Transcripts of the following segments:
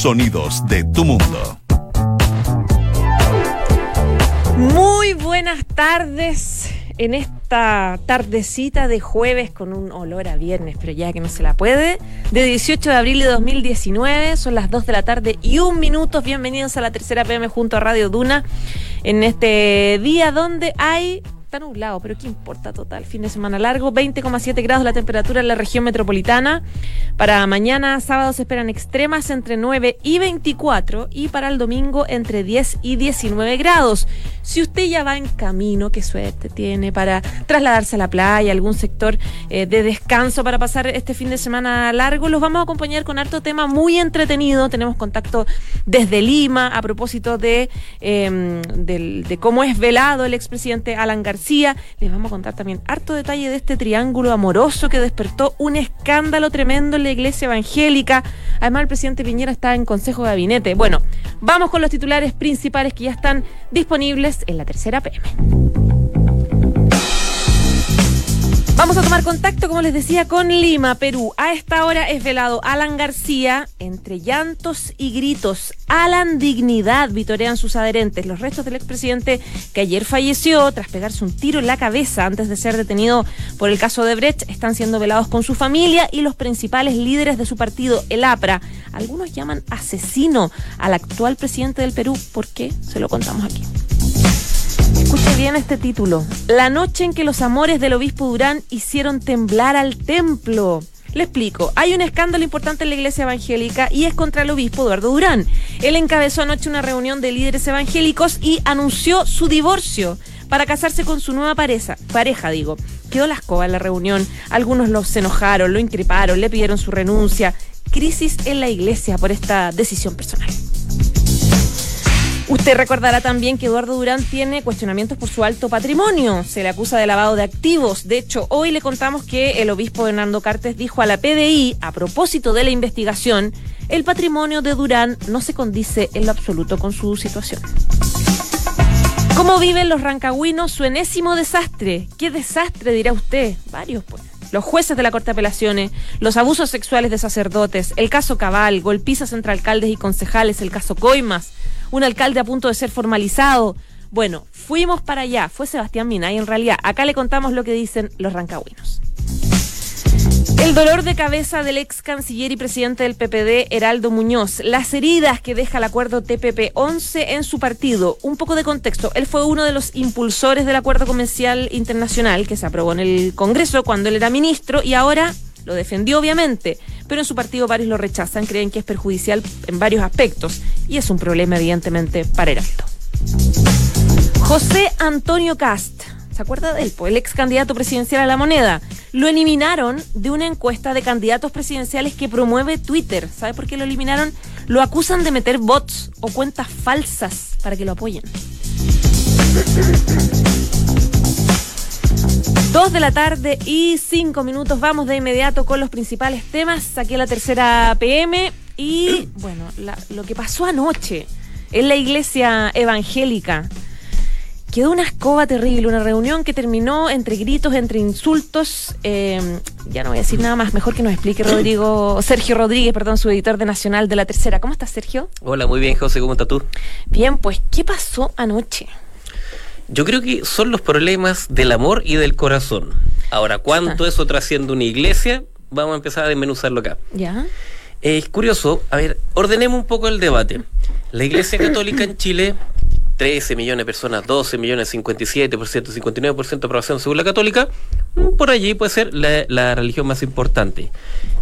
Sonidos de tu mundo. Muy buenas tardes en esta tardecita de jueves con un olor a viernes, pero ya que no se la puede, de 18 de abril de 2019, son las 2 de la tarde y un minuto. Bienvenidos a la tercera PM junto a Radio Duna en este día donde hay está nublado, pero ¿qué importa total? Fin de semana largo, 20,7 grados la temperatura en la región metropolitana. Para mañana, sábado, se esperan extremas entre 9 y 24 y para el domingo entre 10 y 19 grados. Si usted ya va en camino, qué suerte tiene para trasladarse a la playa, algún sector eh, de descanso para pasar este fin de semana largo, los vamos a acompañar con harto tema muy entretenido. Tenemos contacto desde Lima a propósito de, em, de cómo es velado el expresidente Alan García les vamos a contar también harto detalle de este triángulo amoroso que despertó un escándalo tremendo en la iglesia evangélica. Además, el presidente Piñera está en consejo de gabinete. Bueno, vamos con los titulares principales que ya están disponibles en la tercera PM. Vamos a tomar contacto, como les decía, con Lima, Perú. A esta hora es velado Alan García, entre llantos y gritos. Alan Dignidad, vitorean sus adherentes. Los restos del expresidente que ayer falleció tras pegarse un tiro en la cabeza antes de ser detenido por el caso de Brecht están siendo velados con su familia y los principales líderes de su partido, el APRA. Algunos llaman asesino al actual presidente del Perú. ¿Por qué? Se lo contamos aquí. Bien este título. La noche en que los amores del obispo Durán hicieron temblar al templo. Le explico, hay un escándalo importante en la iglesia evangélica y es contra el obispo Eduardo Durán. Él encabezó anoche una reunión de líderes evangélicos y anunció su divorcio para casarse con su nueva pareja, pareja digo. Quedó la escoba en la reunión, algunos los enojaron, lo increparon, le pidieron su renuncia. Crisis en la iglesia por esta decisión personal. Usted recordará también que Eduardo Durán tiene cuestionamientos por su alto patrimonio. Se le acusa de lavado de activos. De hecho, hoy le contamos que el obispo Hernando Cartes dijo a la PDI, a propósito de la investigación, el patrimonio de Durán no se condice en lo absoluto con su situación. ¿Cómo viven los rancagüinos su enésimo desastre? ¿Qué desastre dirá usted? Varios, pues los jueces de la Corte de Apelaciones, los abusos sexuales de sacerdotes, el caso Cabal, golpizas entre alcaldes y concejales, el caso Coimas, un alcalde a punto de ser formalizado. Bueno, fuimos para allá, fue Sebastián Mina y en realidad acá le contamos lo que dicen los rancagüinos. El dolor de cabeza del ex canciller y presidente del PPD, Heraldo Muñoz. Las heridas que deja el acuerdo TPP-11 en su partido. Un poco de contexto. Él fue uno de los impulsores del acuerdo comercial internacional que se aprobó en el Congreso cuando él era ministro y ahora lo defendió obviamente, pero en su partido varios lo rechazan, creen que es perjudicial en varios aspectos y es un problema evidentemente para Heraldo. José Antonio Cast, ¿se acuerda de él? Pues el ex candidato presidencial a la moneda. Lo eliminaron de una encuesta de candidatos presidenciales que promueve Twitter. ¿Sabe por qué lo eliminaron? Lo acusan de meter bots o cuentas falsas para que lo apoyen. Dos de la tarde y cinco minutos. Vamos de inmediato con los principales temas. Saqué la tercera PM y, bueno, lo que pasó anoche en la iglesia evangélica. Quedó una escoba terrible, una reunión que terminó entre gritos, entre insultos. Em, ya no voy a decir nada más, mejor que nos explique Rodrigo, Sergio Rodríguez, perdón, su editor de Nacional de la Tercera. ¿Cómo estás, Sergio? Hola, muy bien, José, ¿cómo estás tú? Bien, pues, ¿qué pasó anoche? Yo creo que son los problemas del amor y del corazón. Ahora, ¿cuánto eso trasciende una iglesia? Vamos a empezar a desmenuzarlo acá. Ya. Es curioso, a ver, ordenemos un poco el debate. La Iglesia Católica en Chile 13 millones de personas, 12 millones, 57%, 59% de aprobación según la católica, por allí puede ser la, la, religión más importante.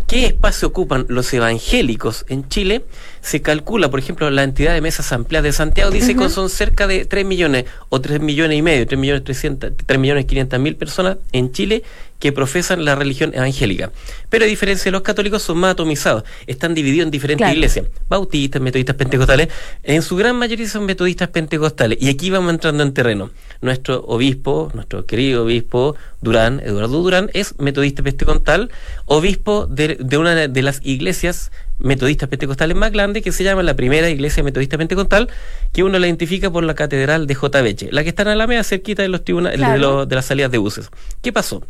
¿Qué espacio ocupan los evangélicos en Chile? Se calcula, por ejemplo, la entidad de mesas ampliadas de Santiago dice que son cerca de 3 millones o 3 millones y medio, 3 millones 300, 3 millones 500 mil personas en Chile que profesan la religión evangélica. Pero a diferencia de los católicos son más atomizados, están divididos en diferentes iglesias, bautistas, metodistas, pentecostales, en su gran mayoría son metodistas pentecostales. Y aquí vamos entrando en terreno. Nuestro obispo, nuestro querido obispo Durán, Eduardo Durán, es metodista pentecostal, obispo de, de una de las iglesias metodistas pentecostales más grandes que se llama la primera iglesia metodista pentecostal que uno la identifica por la catedral de J. la que está en Alameda cerquita de los tribunales de, de las salidas de buses. ¿Qué pasó?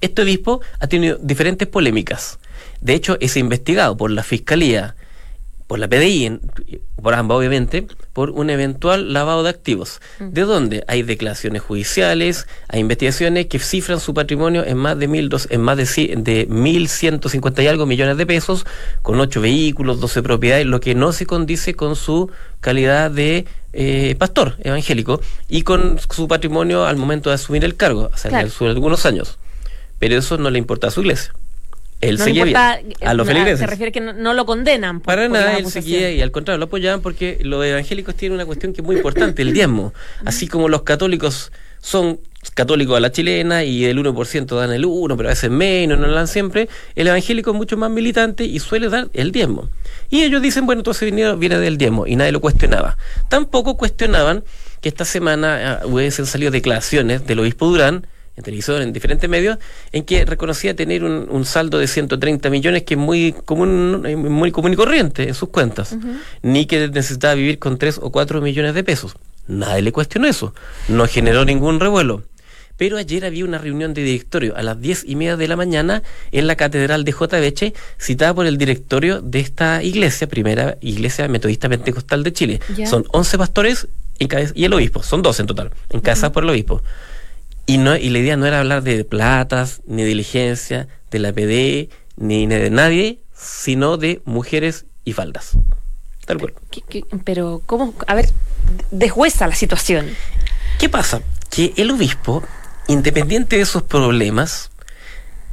Este obispo ha tenido diferentes polémicas. De hecho, es investigado por la fiscalía por la PDI, en- por ambas obviamente, por un eventual lavado de activos. ¿De dónde? Hay declaraciones judiciales, hay investigaciones que cifran su patrimonio en más de mil dos, en más de, de 1.150 y algo millones de pesos, con ocho vehículos, 12 propiedades, lo que no se condice con su calidad de eh, pastor evangélico y con su patrimonio al momento de asumir el cargo, hace Claro. algunos años. Pero eso no le importa a su iglesia. Él No seguía importa, bien. eh, A los feligreses. Se refiere que no, no lo condenan. por- Para por nada, él seguía y al contrario, lo apoyaban porque los evangélicos tienen una cuestión que es muy importante, el diezmo. Así como los católicos son católicos a la chilena y el 1% dan el 1, pero a veces menos, no lo dan siempre, el evangélico es mucho más militante y suele dar el diezmo. Y ellos dicen, bueno, todo ese dinero viene del diezmo y nadie lo cuestionaba. Tampoco cuestionaban que esta semana ah, hubiesen salido declaraciones del obispo Durán, en en diferentes medios, en que reconocía tener un, un saldo de 130 millones que es muy común, muy común y corriente en sus cuentas, ni que necesitaba vivir con 3 o 4 millones de pesos. Nadie le cuestionó eso, no generó ningún revuelo. Pero ayer había una reunión de directorio a las 10 y media de la mañana en la Catedral de JBH, citada por el directorio de esta iglesia, primera iglesia metodista pentecostal de Chile. Son 11 pastores y el obispo, son 12 en total, encabezados por el obispo. Y, no, y la idea no era hablar de platas, ni de diligencia, de la PD, ni de nadie, sino de mujeres y faldas. Tal cual. ¿Qué- qué- pero, ¿cómo? A ver, deshuesa la situación. ¿Qué pasa? Que el obispo, independiente de sus problemas,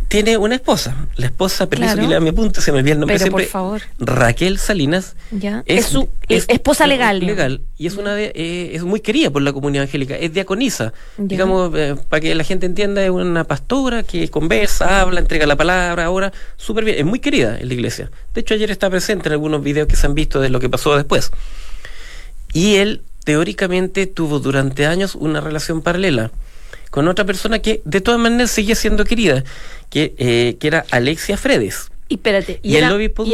tiene una esposa. La esposa, permiso Claro. que lea mi punto, se me olvida el nombre Pero, por siempre. favor. Raquel Salinas. Ya. Es su esposa legal. Legal. Y es una de, eh, es muy querida por la comunidad evangélica. Es diaconisa. Ya. Digamos, eh, para que la gente entienda, es una pastora que conversa, habla, entrega la palabra, ahora súper bien. Es muy querida en la iglesia. De hecho, ayer está presente en algunos videos que se han visto de lo que pasó después. Y él, teóricamente, tuvo durante años una relación paralela con otra persona que de todas maneras seguía siendo querida, que, eh, que era Alexia Fredes. Y espérate, y, Y era-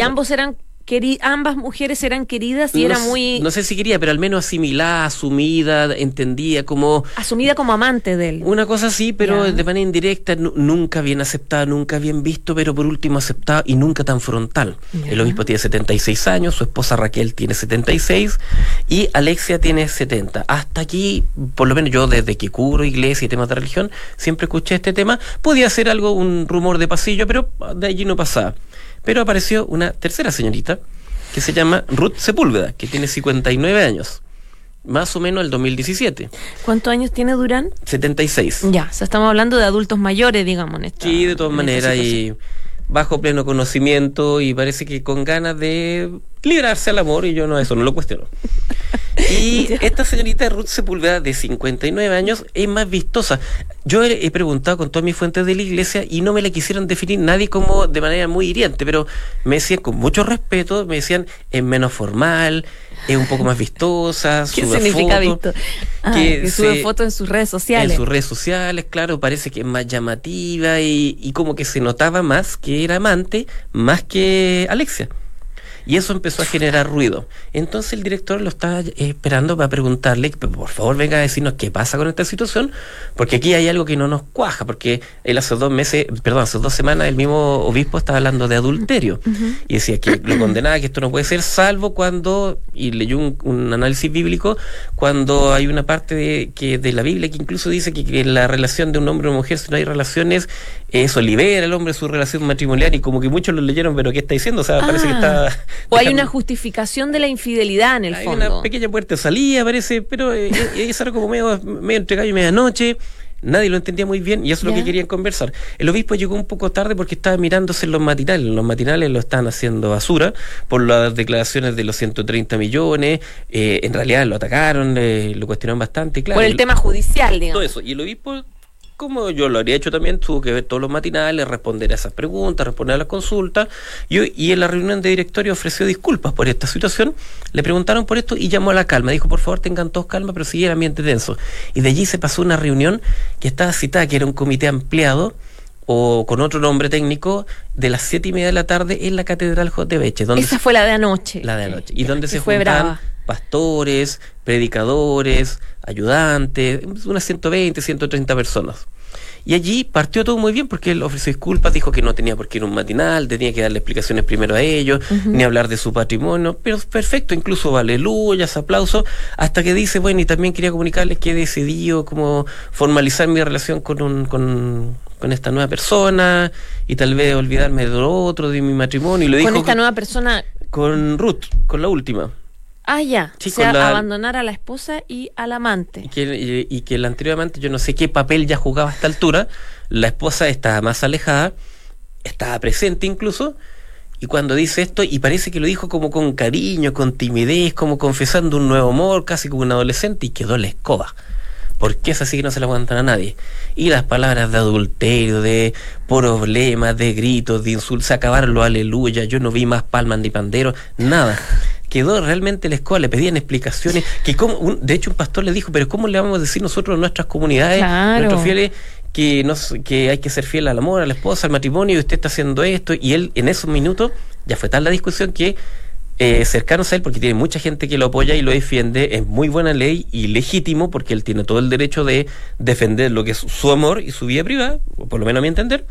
ambos eran queri- ambas mujeres eran queridas y era no, muy No sé si quería, pero al menos asimilada, asumida, entendía como... asumida como amante de él. Una cosa así, pero de manera indirecta, nu- nunca bien aceptada, nunca bien visto, pero por último aceptada y nunca tan frontal. El obispo tiene 76 años, su esposa Raquel tiene 76 y Alexia tiene 70. Hasta aquí, por lo menos yo desde que cubro iglesia y temas de religión, siempre escuché este tema. Podía ser algo, un rumor de pasillo, pero de allí no pasaba. Pero apareció una tercera señorita que se llama Ruth Sepúlveda, que tiene 59 años. Más o menos el 2017. ¿Cuántos años tiene Durán? 76. Ya, o sea, estamos hablando de adultos mayores, digamos, en esta Sí, de todas maneras, y bajo pleno conocimiento y parece que con ganas de librarse al amor y yo no eso no lo cuestiono. Y esta señorita Ruth Sepúlveda de 59 años es más vistosa. Yo he, he preguntado con todas mis fuentes de la iglesia y no me la quisieron definir nadie como de manera muy hiriente, pero me decían con mucho respeto, me decían es menos formal, es un poco más vistosa, ¿Qué sube significa fotos, visto? Ah, que, sube fotos en sus redes sociales. en sus redes sociales, claro, parece que es más llamativa y, y como que se notaba más que era amante, más que Alexia. Y eso empezó a generar ruido. Entonces el director lo estaba eh, esperando para preguntarle, por favor venga a decirnos qué pasa con esta situación, porque aquí hay algo que no nos cuaja, porque él hace dos meses, perdón, hace dos semanas el mismo obispo estaba hablando de adulterio y decía que lo condenaba, que esto no puede ser, salvo cuando, y leyó un, un análisis bíblico, cuando hay una parte de, que, de la Biblia que incluso dice que, que la relación de un hombre o mujer, si no hay relaciones, eso libera al hombre su relación matrimonial y como que muchos lo leyeron, pero ¿qué está diciendo? O sea, parece que Ah. está... O hay una justificación de la infidelidad en el hay fondo. una pequeña puerta de salida, parece, pero eh, eh, eso era como medio, medio entre gallo y medianoche. Nadie lo entendía muy bien y eso es lo que querían conversar. El obispo llegó un poco tarde porque estaba mirándose en los matinales. Los matinales lo estaban haciendo basura por las declaraciones de los 130 millones. eh, en realidad lo atacaron, eh, lo cuestionaron bastante. Claro, Por el tema judicial, digamos. todo eso. Y el obispo, como yo lo habría hecho también, tuvo que ver todos los matinales, responder a esas preguntas, responder a las consultas. Y, en la reunión de directorio ofreció disculpas por esta situación. Le preguntaron por esto y llamó a la calma. Dijo, por favor, tengan todos calma, pero sigue el ambiente tenso. Y de allí se pasó una reunión que estaba citada, que era un comité ampliado o con otro nombre técnico, de las siete y media de la tarde en la Catedral Jotebeche, donde Esa fue la de anoche. la de anoche. Y donde se fue juntaban brava. Pastores, predicadores, ayudantes, unas 120, 130 personas. Y allí partió todo muy bien porque él ofreció disculpas, dijo que no tenía por qué ir a un matinal, tenía que darle explicaciones primero a ellos, ni hablar de su patrimonio, pero perfecto, incluso aleluyas, aplausos, hasta que dice, bueno, y también quería comunicarles que he decidido como formalizar mi relación con un, con, con esta nueva persona y tal vez olvidarme de lo otro, de mi matrimonio. Y lo Con dijo esta nueva persona. con Ruth, con la última. Ah, ya. Sí, o sea, la- abandonar a la esposa y al amante. Y que, y- y que el anteriormente, yo no sé qué papel ya jugaba a esta altura, la esposa estaba más alejada, estaba presente incluso, y cuando dice esto, y parece que lo dijo como con cariño, con timidez, como confesando un nuevo amor, casi como un adolescente, y quedó la escoba. Porque es así que no se la aguantan a nadie. Y las palabras de adulterio, de problemas, de gritos, de insultos, se acabaron los aleluya, yo no vi más palmas ni panderos, nada. Quedó realmente la escoba, le pedían explicaciones, que como, un- de hecho un pastor le dijo, pero ¿cómo le vamos a decir nosotros a nuestras comunidades, Claro. nuestros fieles, que, nos, que hay que ser fiel al amor, a la esposa, al matrimonio, y usted está haciendo esto? Y él en esos minutos, ya fue tal la discusión que eh, cercanos a él, porque tiene mucha gente que lo apoya y lo defiende, es muy buena ley y legítimo, porque él tiene todo el derecho de defender lo que es su amor y su vida privada, por lo menos a mi entender,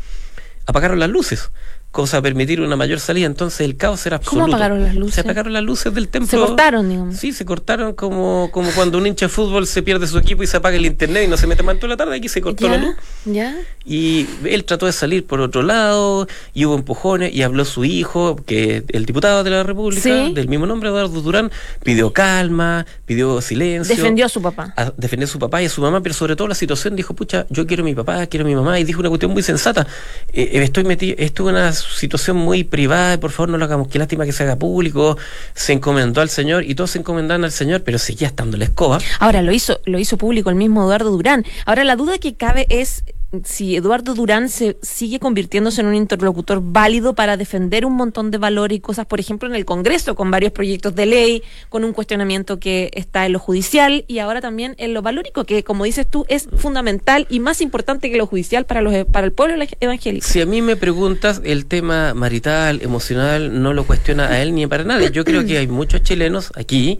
apagaron las luces, cosa a permitir una mayor salida, entonces el caos era ¿Cómo absoluto. apagaron las luces? Se apagaron las luces del templo. Se cortaron, digamos. Sí, se cortaron como, como cuando un hincha de fútbol se pierde su equipo y se apaga el internet y no se mete más toda la tarde, aquí se cortó la luz. ¿Ya? Y él trató de salir por otro lado, y hubo empujones, y habló su hijo, que el diputado de la República, Sí. del mismo nombre, Eduardo Durán, pidió calma, pidió silencio. Defendió a su papá. a defender a su papá y a su mamá, pero sobre todo la situación dijo, pucha, yo quiero a mi papá, quiero a mi mamá, y dijo una cuestión muy sensata. Eh, eh, estoy metido, estuve en una situación muy privada, por favor no lo hagamos, qué lástima que se haga público. Se encomendó al Señor y todos se encomendaban al Señor, pero seguía estando la escoba. Ahora lo hizo, lo hizo público el mismo Eduardo Durán. Ahora la duda que cabe es si Eduardo Durán se sigue convirtiéndose en un interlocutor válido para defender un montón de valores y cosas, por ejemplo, en el Congreso, con varios proyectos de ley, con un cuestionamiento que está en lo judicial y ahora también en lo valórico, que como dices tú, es fundamental y más importante que lo judicial para los para el pueblo evangélico. Si a mí me preguntas, el tema marital, emocional, no lo cuestiona a él ni para nadie. Yo creo que hay muchos chilenos aquí,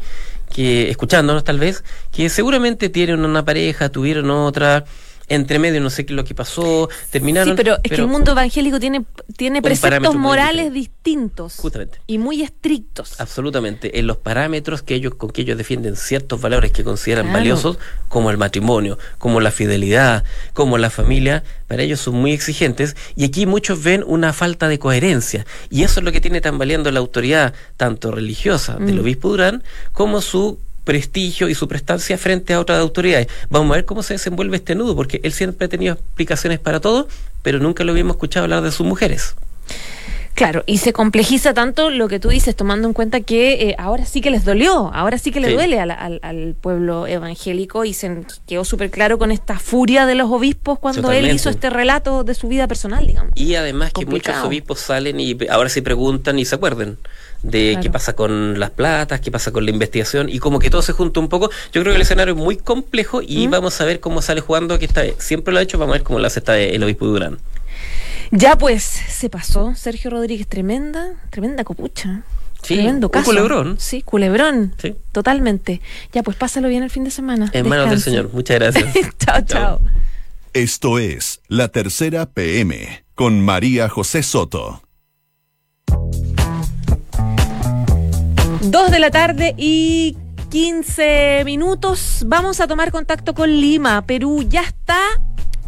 que escuchándonos tal vez, que seguramente tienen una pareja, tuvieron otra, entre medio no sé qué es lo que pasó, terminaron... Sí, pero es que el mundo evangélico tiene, tiene preceptos morales distintos Justamente. y muy estrictos. Absolutamente, en los parámetros que ellos con que ellos defienden ciertos valores que consideran Claro. valiosos, como el matrimonio, como la fidelidad, como la familia, para ellos son muy exigentes y aquí muchos ven una falta de coherencia y eso es lo que tiene tambaleando la autoridad tanto religiosa del Mm. obispo Durán como su prestigio y su prestancia frente a otras autoridades. Vamos a ver cómo se desenvuelve este nudo, porque él siempre ha tenido explicaciones para todo, pero nunca lo habíamos escuchado hablar de sus mujeres. Claro, y se complejiza tanto lo que tú dices, tomando en cuenta que eh, ahora sí que les dolió, ahora sí que le Sí. duele al, al- al pueblo evangélico y se quedó súper claro con esta furia de los obispos cuando él hizo este relato de su vida personal, digamos. Y además que Complicado. muchos obispos salen y ahora se preguntan y se acuerdan de Claro. qué pasa con las platas, qué pasa con la investigación y como que todo se junta un poco. Yo creo que el escenario es muy complejo y ¿Mm? vamos a ver cómo sale jugando que esta vez. Siempre lo ha hecho, vamos a ver cómo lo hace esta el obispo Durán. Ya pues, se pasó Sergio Rodríguez, tremenda, tremenda copucha. Sí, Tremendo un caso. culebrón. Sí, culebrón. Sí. Totalmente. Ya pues, pásalo bien el fin de semana. En manos del. Señor. Muchas gracias. chao, chao. Esto es La Tercera PM con María José Soto. Dos de la tarde y 15 minutos. Vamos a tomar contacto con Lima, Perú. Ya está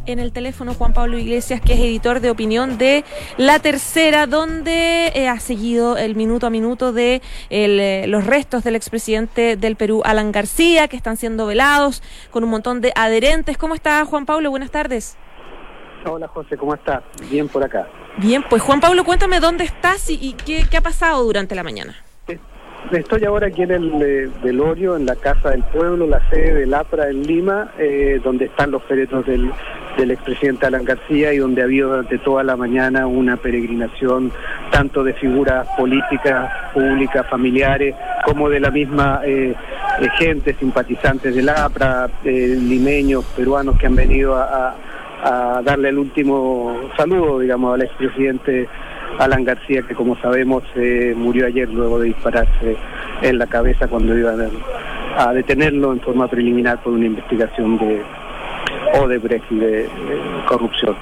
en el teléfono Juan Pablo Iglesias, que es editor de opinión de La Tercera, donde eh, ha seguido el minuto a minuto de el, eh, los restos del expresidente del Perú, Alan García, que están siendo velados con un montón de adherentes. ¿Cómo está Juan Pablo? Buenas tardes. Hola José, ¿cómo estás? Bien por acá. Bien, pues Juan Pablo, cuéntame dónde estás y, y qué, qué ha pasado durante la mañana. Estoy ahora aquí en el eh, velorio, en la Casa del Pueblo, la sede del APRA en Lima, eh, donde están los féretros del, del expresidente Alan García y donde ha habido durante toda la mañana una peregrinación tanto de figuras políticas, públicas, familiares, como de la misma eh, eh, gente, simpatizantes del APRA, eh, limeños, peruanos que han venido a, darle el último saludo, digamos, al expresidente Alan García, que como sabemos eh, murió ayer luego de dispararse en la cabeza cuando iban a, a detenerlo en forma preliminar por una investigación de, Odebrecht y de corrupción.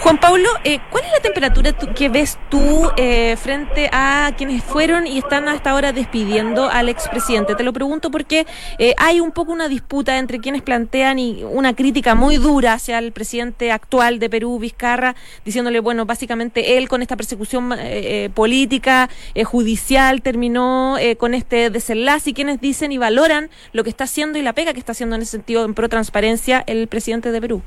Juan Pablo, eh, ¿cuál es la temperatura que ves tú eh, frente a quienes fueron y están hasta ahora despidiendo al expresidente? Te lo pregunto porque eh, hay un poco una disputa entre quienes plantean y una crítica muy dura hacia el presidente actual de Perú, Vizcarra, diciéndole, bueno, básicamente él con esta persecución política, judicial, terminó con este desenlace y quienes dicen y valoran lo que está haciendo y la pega que está haciendo en ese sentido en pro transparencia el presidente de Perú.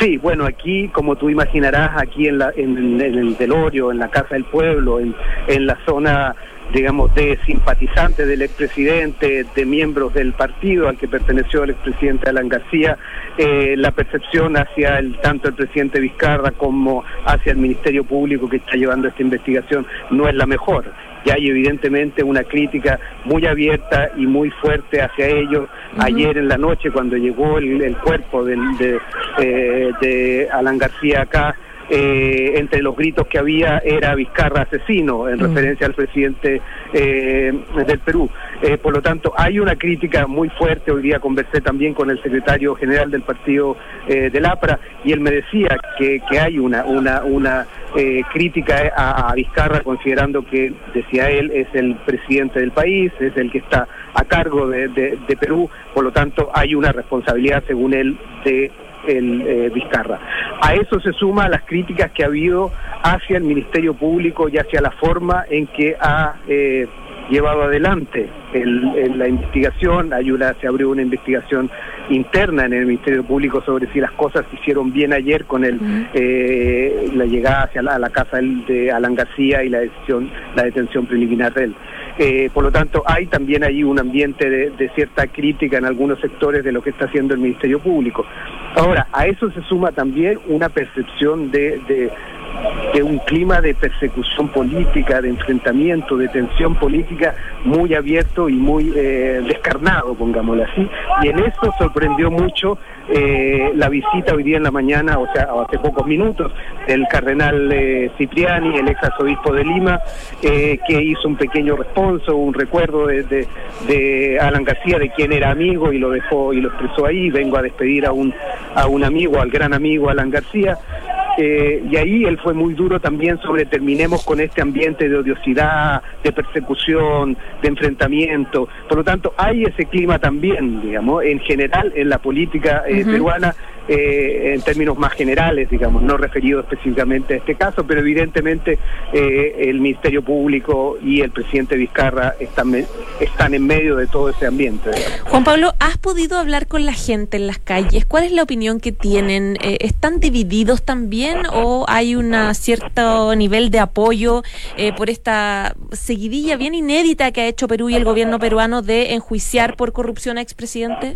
Sí, bueno, aquí, como tú imaginarás, aquí en, la, en, el velorio, en la Casa del Pueblo, en, en la zona digamos, de simpatizantes del expresidente, de miembros del partido al que perteneció el expresidente Alan García, eh, la percepción hacia el, tanto el presidente Vizcarra como hacia el Ministerio Público que está llevando esta investigación no es la mejor y hay evidentemente una crítica muy abierta y muy fuerte hacia ellos. Ayer en la noche, cuando llegó el, cuerpo de, eh, de Alan García acá, eh, entre los gritos que había era Vizcarra asesino, en mm. referencia al presidente eh, del Perú. Eh, por lo tanto, hay una crítica muy fuerte. Hoy día conversé también con el secretario general del partido del APRA y él me decía que, que hay una, una, una crítica a, Vizcarra, considerando que, decía él, es el presidente del país, es el que está a cargo de, de Perú. Por lo tanto, hay una responsabilidad, según él, de el eh, Vizcarra. A eso se suma las críticas que ha habido hacia el Ministerio Público y hacia la forma en que ha eh, llevado adelante la investigación. Hay se abrió una investigación interna en el Ministerio Público sobre si las cosas se hicieron bien ayer con el, eh, la llegada hacia la, a la casa de Alan García y la decisión, la detención preliminar de él. Eh, por lo tanto, hay también ahí un ambiente de, cierta crítica en algunos sectores de lo que está haciendo el Ministerio Público. Ahora, a eso se suma también una percepción de, de un clima de persecución política, de enfrentamiento, de tensión política muy abierto y muy eh, descarnado, pongámoslo así. Y en eso sorprendió mucho eh, la visita hoy día en la mañana, o sea, hace pocos minutos, del cardenal eh, Cipriani, el ex arzobispo de Lima, que hizo un pequeño responso, un recuerdo de, de, Alan García, de quien era amigo y lo dejó y lo expresó ahí. Vengo a despedir a un, a un amigo, al gran amigo Alan García. Eh, y ahí él fue muy duro también sobre terminemos con este ambiente de odiosidad, de persecución, de enfrentamiento. Por lo tanto, hay ese clima también, digamos, en general en la política eh, peruana eh, en términos más generales, digamos, no referido específicamente a este caso, pero evidentemente eh, el Ministerio Público y el presidente Vizcarra están, están en medio de todo ese ambiente. Juan Pablo, ¿has podido hablar con la gente en las calles? ¿Cuál es la opinión que tienen? Eh, ¿Están divididos también o hay un cierto nivel de apoyo por esta seguidilla bien inédita que ha hecho Perú y el gobierno peruano de enjuiciar por corrupción a expresidente?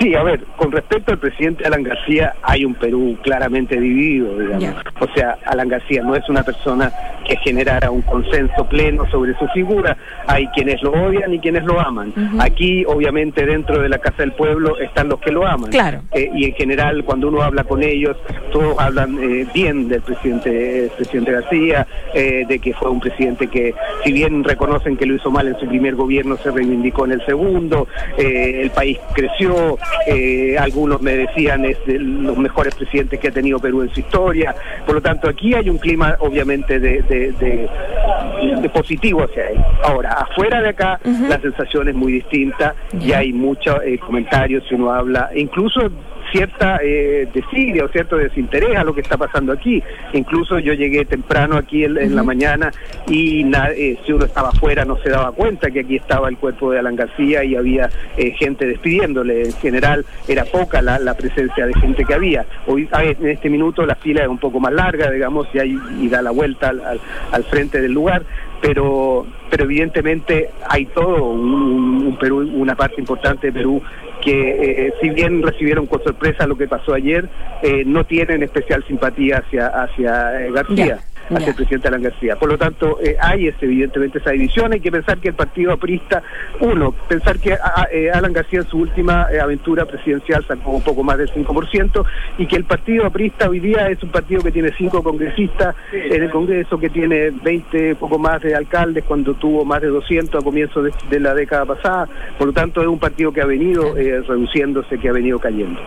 Sí, a ver, con respecto al presidente Alan García, hay un Perú claramente dividido, digamos. O sea, Alan García no es una persona que generara un consenso pleno sobre su figura. Hay quienes lo odian y quienes lo aman. Aquí, obviamente, dentro de la Casa del Pueblo están los que lo aman. Claro. Eh, y en general, cuando uno habla con ellos, todos hablan eh, bien del presidente, presidente García, eh, de que fue un presidente que, si bien reconocen que lo hizo mal en su primer gobierno, se reivindicó en el segundo. el país creció, eh, algunos me decían es de los mejores presidentes que ha tenido Perú en su historia. Por lo tanto, aquí hay un clima obviamente de, de, positivo hacia él. Ahora, afuera de acá, la sensación es muy distinta y hay muchos eh, comentarios si uno habla, incluso cierta eh, desidia o cierto desinterés a lo que está pasando aquí. Incluso yo llegué temprano aquí en, la mañana y eh, si uno estaba afuera no se daba cuenta que aquí estaba el cuerpo de Alan García y había eh, gente despidiéndole. En general era poca la, presencia de gente que había. Hoy en este minuto la fila es un poco más larga, digamos, y, hay, y da la vuelta al, al frente del lugar pero pero evidentemente hay todo un, Perú, una parte importante de Perú que eh, si bien recibieron con sorpresa lo que pasó ayer, eh, no tienen especial simpatía hacia hacia eh, García. Hacia Ya. el presidente Alan García. Por lo tanto, eh, hay ese, evidentemente esa división. Hay que pensar que el partido aprista, uno, pensar que a- a- eh, Alan García en su última eh, aventura presidencial sacó un poco más del 5% y que el partido aprista hoy día es un partido que tiene cinco congresistas en el Congreso, que tiene 20, poco más de alcaldes cuando tuvo más de 200 a comienzos de, de la década pasada. Por lo tanto, es un partido que ha venido eh, reduciéndose, que ha venido cayendo.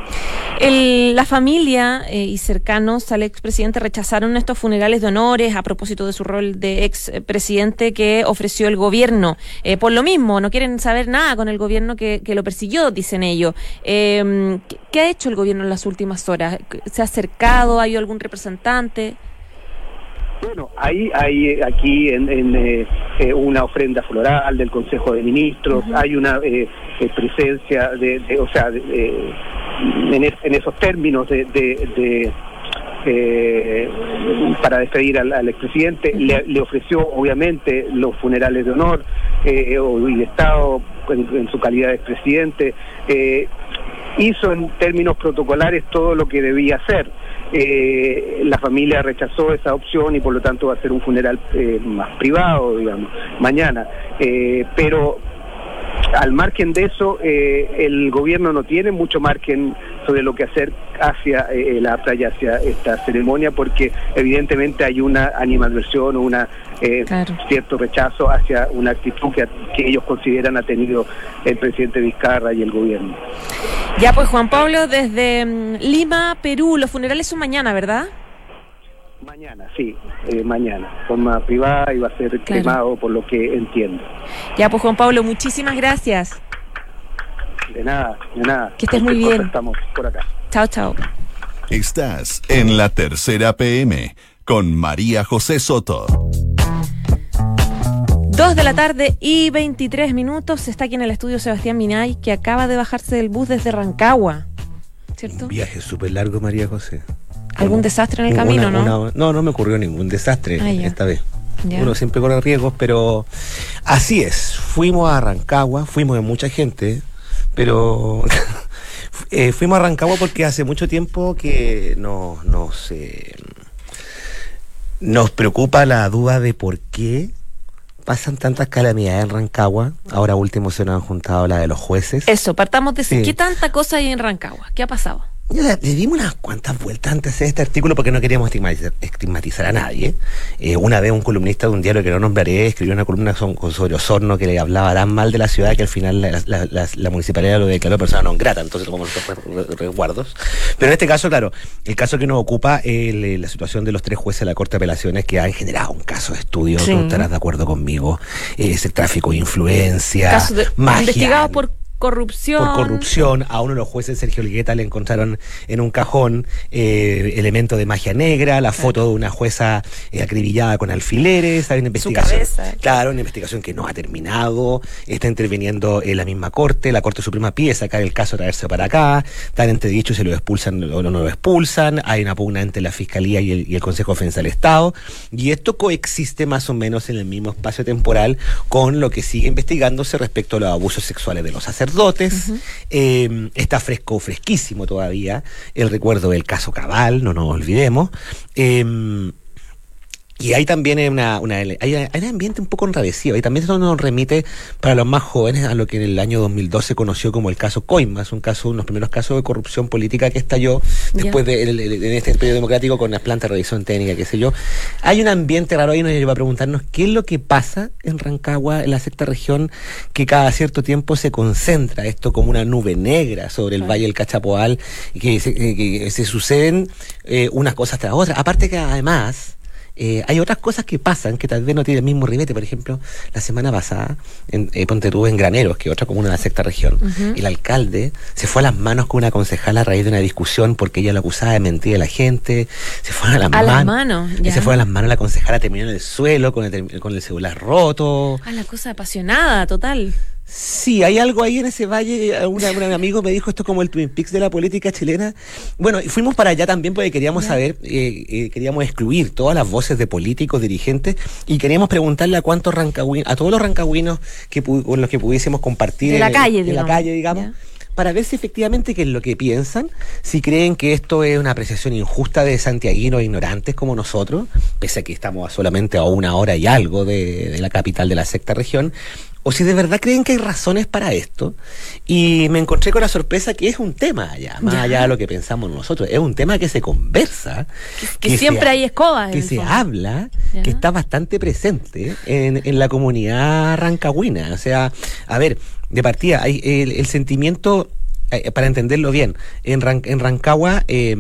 El- la familia eh, y cercanos al expresidente rechazaron estos funerales de a propósito de su rol de expresidente que ofreció el gobierno. Eh, por lo mismo, no quieren saber nada con el gobierno que, que lo persiguió, dicen ellos. Eh, ¿qué, ha hecho el gobierno en las últimas horas? ¿Se ha acercado? ¿Ha habido algún representante? Bueno, hay eh, aquí en, en, eh, eh, una ofrenda floral del Consejo de Ministros, hay una eh, presencia de, de- o sea, de- en, es- en esos términos de- de, eh, para despedir al, al expresidente, le, ofreció obviamente los funerales de honor eh, y de Estado en, su calidad de expresidente. eh, hizo en términos protocolares todo lo que debía hacer. Eh, la familia rechazó esa opción y por lo tanto va a ser un funeral más privado, digamos, mañana. Pero al margen de eso, eh, el gobierno no tiene mucho margen sobre lo que hacer hacia eh, la playa, hacia esta ceremonia, porque evidentemente hay una animadversión o una eh, Claro. cierto rechazo hacia una actitud que, que ellos consideran ha tenido el presidente Vizcarra y el gobierno. Ya, pues Juan Pablo, desde mm, Lima, Perú, los funerales son mañana, ¿verdad? Mañana, sí, eh, mañana, forma privada y va a ser cremado por lo que entiendo. Ya, pues Juan Pablo, muchísimas gracias. De nada, de nada. Que estés muy bien. Estamos por acá. Chao, chao. Estás en la tercera PM con María José Soto. Dos de la tarde y 23 minutos. Está aquí en el estudio Sebastián Minay, que acaba de bajarse del bus desde Rancagua. ¿Cierto? Un viaje súper largo, María José. ¿Algún desastre en el una- camino, no? una- no, no me ocurrió ningún desastre Ah, esta vez. Ya. Uno siempre corre riesgos, pero así es. Fuimos a Rancagua, fuimos de mucha gente, pero eh, fuimos a Rancagua porque hace mucho tiempo que no, nos, eh, nos preocupa la duda de por qué pasan tantas calamidades en Rancagua. Ahora último se nos han juntado la de los jueces. Eso, partamos de Sí. ¿Qué tanta cosa hay en Rancagua? ¿Qué ha pasado? Le dimos unas cuantas vueltas antes de este artículo porque no queríamos estigmatizar, estigmatizar a nadie. Eh, una vez un columnista de un diario que no nombraré escribió una columna sobre Osorno que le hablaba tan mal de la ciudad que al final la, la- la- la municipalidad lo declaró persona non grata, entonces tomamos re- resguardos. Pero en este caso, claro, el caso que nos ocupa es el- la situación de los tres jueces de la Corte de Apelaciones que han generado un caso de estudio, Sí. tú estarás de acuerdo conmigo, eh, ese tráfico de influencia, de- magia, investigados por corrupción. por corrupción. A uno de los jueces, Sergio Ligueta, le encontraron en un cajón eh, elementos de magia negra, la foto de una jueza eh, acribillada con alfileres. Hay una investigación. cabeza. Claro, una investigación que no ha terminado. Está interviniendo en la misma corte. La Corte Suprema pide sacar el caso, traerse para acá. Están entredichos si lo expulsan o no lo expulsan. Hay una pugna entre la Fiscalía y el, y el Consejo de Defensa del Estado. Y esto coexiste más o menos en el mismo espacio temporal con lo que sigue investigándose respecto a los abusos sexuales de los sacerdotes. Eh, está fresco, fresquísimo todavía el recuerdo del caso Cabal, no nos olvidemos. Eh, y hay también una, una- hay, hay un ambiente un poco enradecido. Y también eso nos remite para los más jóvenes a lo que en el año 2012 conoció como el caso Coimas, un caso, uno de los primeros casos de corrupción política que estalló después de, el- el- en este periodo democrático con las plantas de revisión técnica, qué sé yo. Hay un ambiente raro ahí nos lleva a preguntarnos qué es lo que pasa en Rancagua, en la sexta región, que cada cierto tiempo se concentra esto como una nube negra sobre el Valle del Cachapoal y que se, que- que se suceden eh, unas cosas tras otras. Aparte que además eh, hay otras cosas que pasan que tal vez no tienen el mismo ribete. Por ejemplo, la semana pasada, en, eh, ponte tú en Graneros, que es otra comuna de la sexta región, el alcalde se fue a las manos con una concejala a raíz de una discusión porque ella lo acusaba de mentir a la gente. Se fueron a las A las manos. ya. se fue a las manos, la concejala terminó en el suelo con el, con el celular roto. Ah, la cosa apasionada, total. Sí, hay algo ahí en ese valle. eh, una- un amigo me dijo esto es como el Twin Peaks de la política chilena. Bueno, y fuimos para allá también porque queríamos saber, eh, eh, queríamos excluir todas las voces de políticos, dirigentes, y queríamos preguntarle a cuántos rancagüinos, a todos los rancagüinos que con los que pudiésemos compartir De la en- calle, en la calle, digamos. Para ver si efectivamente qué es lo que piensan, si creen que esto es una apreciación injusta de santiaguinos ignorantes como nosotros, pese a que estamos solamente a una hora y algo de, de la capital de la sexta región, o si de verdad creen que hay razones para esto. Y me encontré con la sorpresa que es un tema allá, más Ya. allá de lo que pensamos nosotros. Es un tema que se conversa, Que siempre se- hay escobas. que se fondo. habla, Ya. que está bastante presente en, en la comunidad rancagüina. O sea, a ver, de partida, hay el, el sentimiento, eh, para entenderlo bien, en, Ran- en Rancagua eh,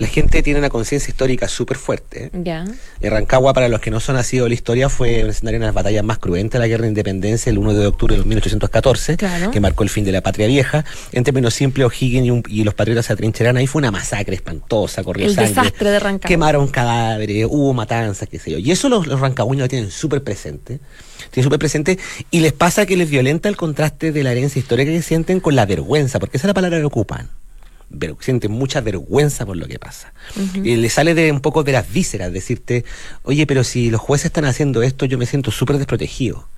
la gente tiene una conciencia histórica súper fuerte. Ya. En Rancagua, para los que no son nacidos de la historia, fue un escenario de las batallas más cruentas de la guerra de independencia el 1 de octubre de 1814, Claro. que marcó el fin de la patria vieja. En términos simples, O'Higgins y, un- y los patriotas se atrincheraron ahí. Fue una masacre espantosa, corrió El sangre. desastre de Rancagua. Quemaron cadáveres, hubo matanzas, qué sé yo. Y eso los, los rancagüeños lo tienen súper presente. Tienen súper presente y les pasa que les violenta el contraste de la herencia histórica que sienten con la vergüenza, porque esa es la palabra que ocupan. Sienten mucha vergüenza por lo que pasa. Y le sale de un poco de las vísceras decirte, oye, pero si los jueces están haciendo esto, yo me siento súper desprotegido.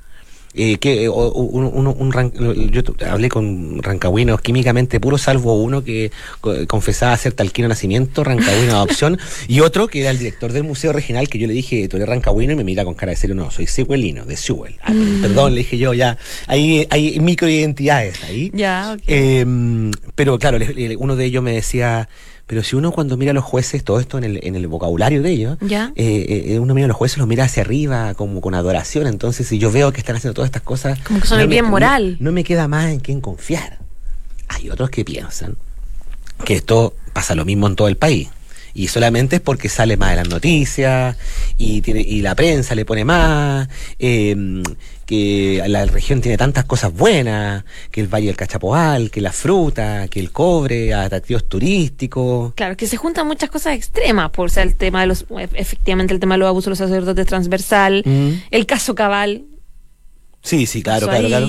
Eh, que, o- o- un- un- un ran- yo hablé con rancagüinos químicamente puros, salvo uno que co- confesaba ser talquino nacimiento, rancagüino adopción, y otro que era el director del museo regional, que yo le dije, tú eres rancagüino, y me mira con cara de serio, no, soy sehuelino, de Sewell. Ah, Perdón, le dije yo, ya, hay, hay microidentidades ahí. Ya, ok. Eh, pero claro, le- le- uno de ellos me decía, pero si uno cuando mira a los jueces, todo esto en el, en el vocabulario de ellos, Ya. eh, eh, uno mira a los jueces, los mira hacia arriba, como con adoración. Entonces, si yo veo que están haciendo todas estas cosas. Como que son el me- bien moral. No, no me queda más en quién confiar. Hay otros que piensan que esto pasa lo mismo en todo el país. Y solamente es porque sale más de las noticias y, tiene, y la prensa le pone más, eh, que la región tiene tantas cosas buenas, que el Valle del Cachapoal, que la fruta, que el cobre, atractivos turísticos. Claro, que se juntan muchas cosas extremas, por ser el tema de los, efectivamente el tema de los abusos de los sacerdotes transversal, Mm. el caso Cabal, Sí, sí, claro, claro, ahí, claro.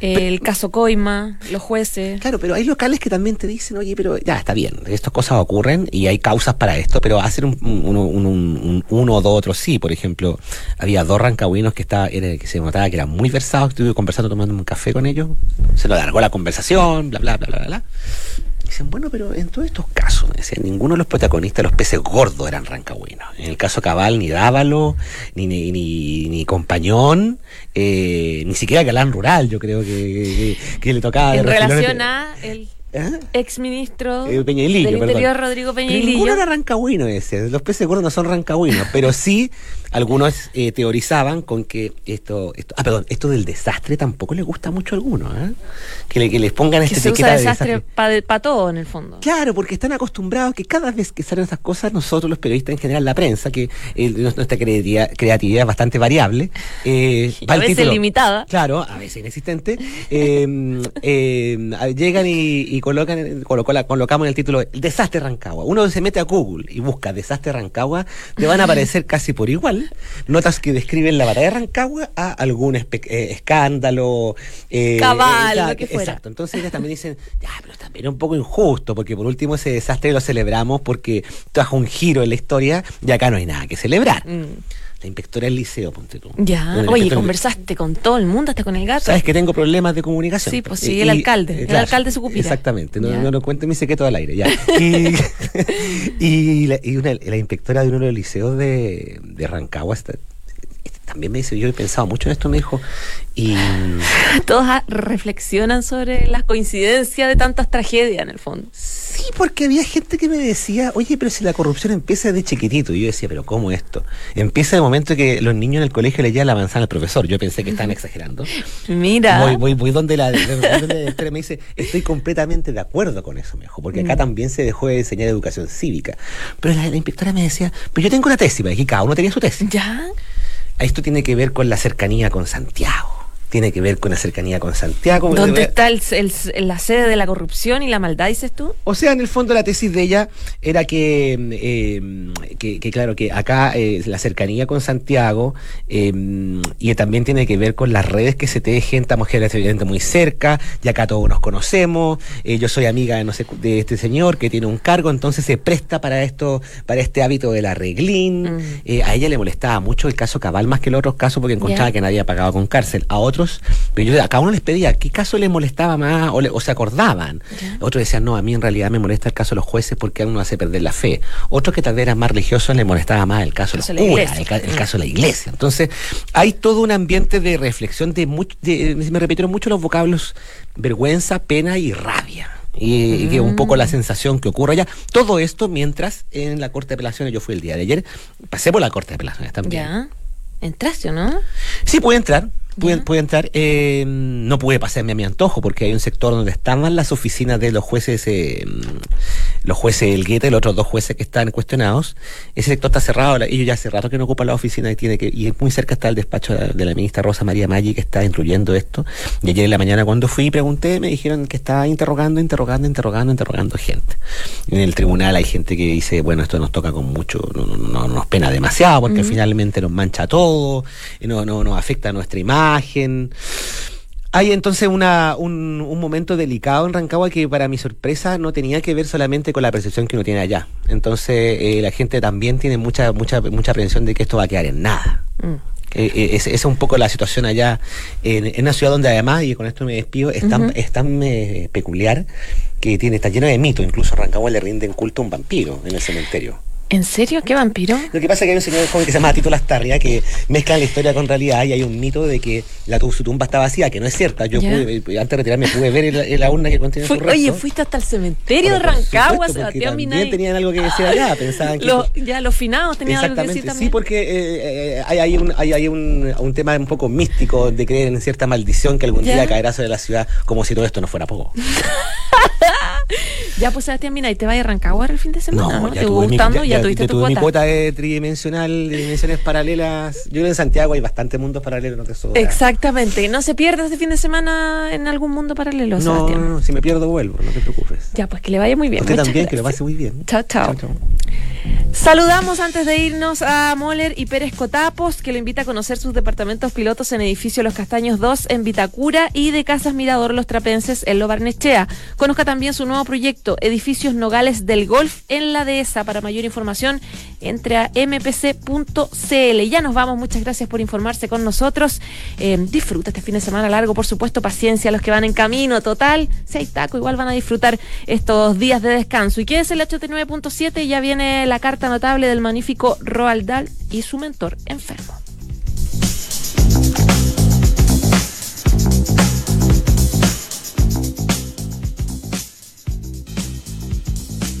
El caso Coima, los jueces. Claro, pero hay locales que también te dicen, oye, pero ya está bien, estas cosas ocurren y hay causas para esto, pero hacer un, un- uno, un- un- uno o dos otros sí. Por ejemplo, había dos rancagüinos que, estaba, era- que se notaba que eran muy versados, estuve conversando, tomando un café con ellos, se lo alargó la conversación, bla, bla, bla, bla, bla. Dicen, bueno, pero en todos estos casos, decían, ninguno de los protagonistas, los peces gordos, eran rancagüinos. En el caso Cabal, ni Dávalo, ni, ni, ni, ni Compañón, eh, ni siquiera Galán Rural, yo creo que, que, que le tocaba. de en relación este- a el ¿Ah? exministro Eh, Peñailillo, del perdón. Interior, Rodrigo Pero Peñailillo. ninguno era rancagüino ese. Los peces gordos no son rancagüinos, pero sí algunos eh, teorizaban con que esto, esto, ah, perdón, esto del desastre tampoco le gusta mucho a algunos, ¿eh? que, le- que les pongan esta etiqueta usa de desastre desastre. para todo en el fondo. Claro, porque están acostumbrados que cada vez que salen esas cosas, nosotros los periodistas en general, la prensa, que eh, nuestra creatividad, creatividad es bastante variable, eh, a veces título. limitada. Claro, a veces inexistente. eh, eh, a- llegan y, y colocan, colocó la- colocamos en el título el desastre Rancagua. Uno se mete a Google y busca desastre Rancagua, te van a aparecer casi por igual notas que describen la batalla de Rancagua a algún espe- eh, escándalo. eh, Cabal, eh, lo que fuera. Exacto. Entonces ellas también dicen, ya, pero también es un poco injusto, porque por último ese desastre lo celebramos porque trajo un giro en la historia y acá no hay nada que celebrar. Mm. La inspectora del liceo, ponte tú. Ya, oye, conversaste con todo el mundo, hasta con el gato. Sabes que tengo problemas de comunicación. Sí, pues sí, el alcalde, el alcalde Sucupira. Exactamente, no, no, no cuente mi secreto al aire, ya. Y, y, la, y una- la inspectora de uno de los liceos de, de Rancagua está- también me dice, yo he pensado mucho en esto, me dijo, y Todos reflexionan sobre las coincidencias de tantas tragedias en el fondo. sí, porque había gente que me decía, oye, pero si la corrupción empieza de chiquitito, y yo decía, pero ¿cómo esto? Empieza de momento que los niños en el colegio le llevan la manzana al profesor, yo pensé que estaban exagerando. Mira. Voy, voy, voy donde la, donde la directora me dice, estoy completamente de acuerdo con eso, me dijo, porque acá Mm. también se dejó de enseñar educación cívica. Pero la, la inspectora me decía, pero yo tengo una tesis, me dije, cada uno tenía su tesis. Ya. Esto tiene que ver con la cercanía con Santiago. Tiene que ver con la cercanía con Santiago. ¿Dónde está el, el- la sede de la corrupción y la maldad, dices tú? O sea, en el fondo la tesis de ella era que, eh, que, que, claro, que acá eh, la cercanía con Santiago eh, y también tiene que ver con las redes que se tejen, estamos generalmente muy cerca, y acá todos nos conocemos, eh, yo soy amiga de, no sé, de este señor que tiene un cargo, entonces se presta para esto, para este hábito del arreglín. Mm. Eh, a ella le molestaba mucho el caso Cabal más que los otros casos porque encontraba Ya. que nadie había pagado con cárcel. A otros pero yo a cada uno les pedía qué caso les molestaba más o, le- o se acordaban. Otros decían, no, a mí en realidad me molesta el caso de los jueces porque a uno hace perder la fe. Otros que tal vez eran más religiosos les molestaba más el caso de los Caso de la curas, el, el caso de la iglesia. Entonces, hay todo un ambiente de reflexión, de, much- de- me repitieron mucho los vocablos vergüenza, pena y rabia. Y, que un poco Mm. la sensación que ocurre allá. Todo esto mientras en la Corte de Apelaciones, yo fui el día de ayer, pasé por la Corte de Apelaciones también. Ya. ¿Entraste o no? Sí, pude entrar. Pude, pude entrar. eh, no pude pasarme a mi antojo porque hay un sector donde estaban las oficinas de los jueces, eh, los jueces del Guete y los otros dos jueces que están cuestionados. Ese sector está cerrado. Ellos ya hace rato que no ocupan la oficina y tiene que y muy cerca está el despacho de, la ministra Rosa María Maggi que está instruyendo esto. Y ayer en la mañana cuando fui y pregunté me dijeron que estaba interrogando, interrogando, interrogando, interrogando gente. En el tribunal hay gente que dice, bueno, esto nos toca con mucho, no, no, no- nos pena demasiado porque finalmente nos mancha todo, y no, no, nos afecta nuestra imagen. Hay entonces una, un, un momento delicado en Rancagua que para mi sorpresa no tenía que ver solamente con la percepción que uno tiene allá. Entonces eh, la gente también tiene mucha, mucha, mucha aprehensión de que esto va a quedar en nada. Mm. Eh, eh, es- esa es un poco la situación allá en, en una ciudad donde además, y con esto me despido, es tan, es tan peculiar que tiene, está llena de mitos. Incluso a Rancagua le rinden culto a un vampiro en el cementerio. ¿En serio? ¿Qué vampiro? Lo que pasa es que hay un señor joven que se llama Tito Lastarria que mezcla la historia con realidad y hay un mito de que la, tu- su tumba está vacía, que no es cierta. Yo pude, eh, antes de retirarme pude ver el- la urna que contiene Fui- su resto. oye, fuiste hasta el cementerio de Rancagua, supuesto, Sebastián Minay. tenían algo que decir allá, pensaban que... Lo- ya los finados tenían algo que decir también. sí, porque eh, eh, hay, hay un, hay, hay un, un tema un poco místico de creer en cierta maldición que algún Ya. día caerá sobre la ciudad, como si todo esto no fuera poco. Ya, pues Sebastián Mina, ¿y te vas a Rancagua el fin de semana? ¿no? ¿Te tuve mi- gustando? Ya, tuviste ya tu tuve mi cuota. cuota de tridimensional, de dimensiones paralelas. Yo creo que en Santiago hay bastantes mundos paralelos, no te sobra. Exactamente. ¿No se pierde este fin de semana en algún mundo paralelo, No, Sebastián? no, no, si me pierdo vuelvo, no te preocupes. Ya, pues que le vaya muy bien. Usted Muchas también, que lo gracias. pase muy bien. Chao, chao. Saludamos antes de irnos a Moller y Pérez Cotapos, que lo invita a conocer sus departamentos pilotos en edificio Los Castaños 2 en Vitacura y de Casas Mirador Los Trapenses en Lo Barnechea. Conozca también su nuevo proyecto, Edificios Nogales del Golf en la Dehesa. Para mayor información, entre a mpc.cl. Ya nos vamos, muchas gracias por informarse con nosotros. Eh, disfruta este fin de semana largo, por supuesto, paciencia a los que van en camino, total. Si hay taco, igual van a disfrutar estos días de descanso. Y quédese en el 89.7, ya viene la carta notable del magnífico Roald Dahl y su mentor enfermo.